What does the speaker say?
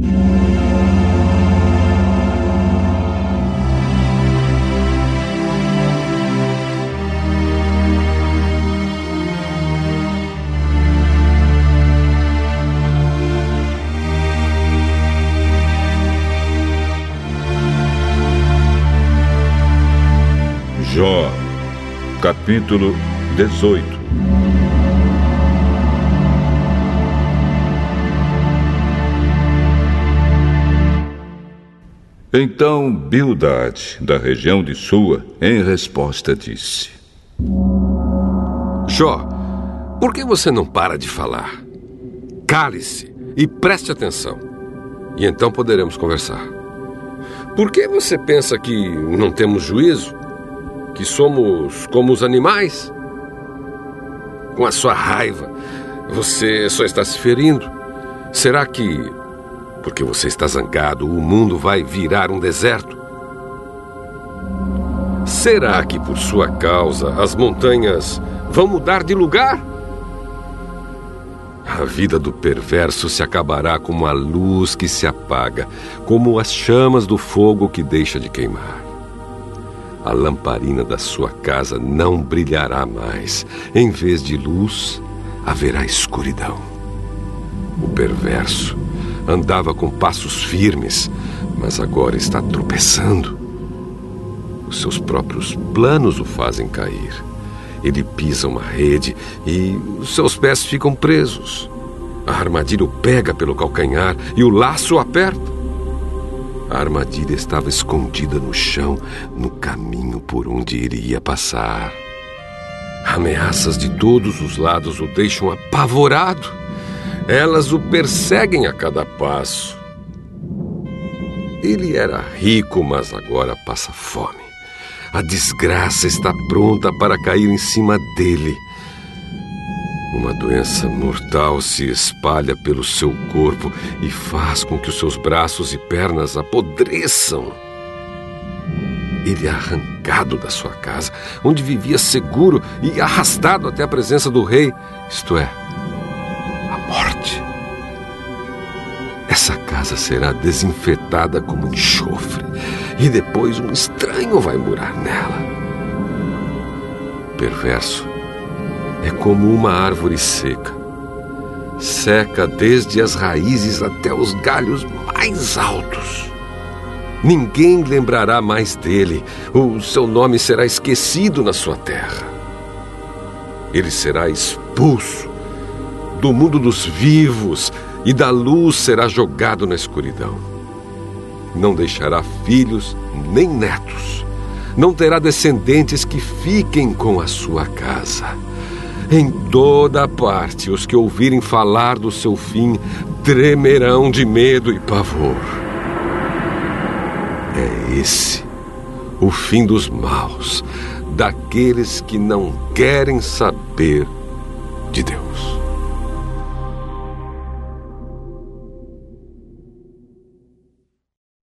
Jó, capítulo 18 Então Bildad, da região de Sua, em resposta disse: Jó, por que você não para de falar? Cale-se e preste atenção. E então poderemos conversar. Por que você pensa que não temos juízo? Que somos como os animais? Com a sua raiva, você só está se ferindo. Será que porque você está zangado, o mundo vai virar um deserto? Será que por sua causa as montanhas vão mudar de lugar? A vida do perverso se acabará como a luz que se apaga, como as chamas do fogo que deixa de queimar. A lamparina da sua casa não brilhará mais. Em vez de luz, haverá escuridão. O perverso andava com passos firmes, mas agora está tropeçando. Os seus próprios planos o fazem cair. Ele pisa uma rede e os seus pés ficam presos. A armadilha o pega pelo calcanhar e o laço o aperta. A armadilha estava escondida no chão, no caminho por onde iria passar. Ameaças de todos os lados o deixam apavorado. Elas o perseguem a cada passo. Ele era rico, mas agora passa fome. A desgraça está pronta para cair em cima dele. Uma doença mortal se espalha pelo seu corpo e faz com que os seus braços e pernas apodreçam. Ele é arrancado da sua casa, onde vivia seguro, e arrastado até a presença do rei, isto é, morte. Essa casa será desinfetada como enxofre e depois um estranho vai morar nela. Perverso é como uma árvore seca. Seca desde as raízes até os galhos mais altos. Ninguém lembrará mais dele, o seu nome será esquecido na sua terra. Ele será expulso do mundo dos vivos e da luz será jogado na escuridão. Não deixará filhos nem netos. Não terá descendentes que fiquem com a sua casa. Em toda parte, os que ouvirem falar do seu fim tremerão de medo e pavor. É esse o fim dos maus, daqueles que não querem saber de Deus.